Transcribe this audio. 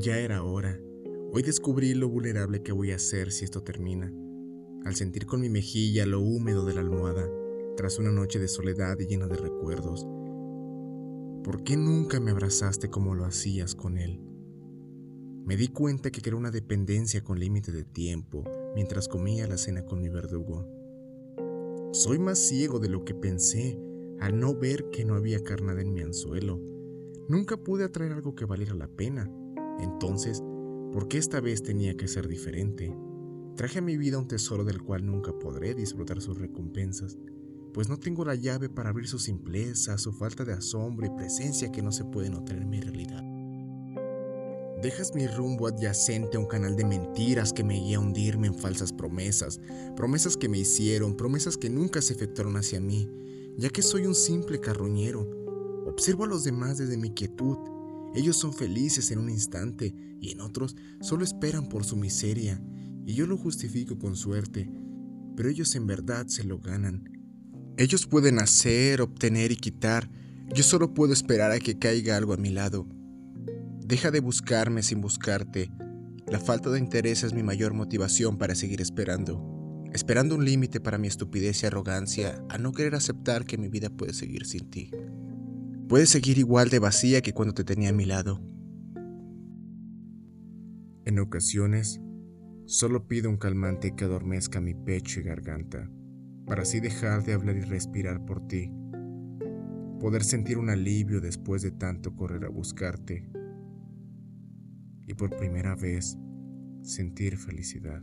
Ya era hora. Hoy descubrí lo vulnerable que voy a ser si esto termina. Al sentir con mi mejilla lo húmedo de la almohada, tras una noche de soledad y llena de recuerdos. ¿Por qué nunca me abrazaste como lo hacías con él? Me di cuenta que era una dependencia con límite de tiempo mientras comía la cena con mi verdugo. Soy más ciego de lo que pensé al no ver que no había carnada en mi anzuelo. Nunca pude atraer algo que valiera la pena. Entonces, ¿por qué esta vez tenía que ser diferente? Traje a mi vida un tesoro del cual nunca podré disfrutar sus recompensas, pues no tengo la llave para abrir su simpleza, su falta de asombro y presencia que no se puede notar en mi realidad. Dejas mi rumbo adyacente a un canal de mentiras que me guía a hundirme en falsas promesas, promesas que me hicieron, promesas que nunca se efectuaron hacia mí, ya que soy un simple carroñero. Observo a los demás desde mi quietud. Ellos son felices en un instante y en otros solo esperan por su miseria, y yo lo justifico con suerte, pero ellos en verdad se lo ganan. Ellos pueden hacer, obtener y quitar, yo solo puedo esperar a que caiga algo a mi lado. Deja de buscarme sin buscarte. La falta de interés es mi mayor motivación para seguir esperando. Esperando un límite para mi estupidez y arrogancia a no querer aceptar que mi vida puede seguir sin ti. Puede seguir igual de vacía que cuando te tenía a mi lado. En ocasiones, solo pido un calmante que adormezca mi pecho y garganta, para así dejar de hablar y respirar por ti. Poder sentir un alivio después de tanto correr a buscarte y por primera vez sentir felicidad.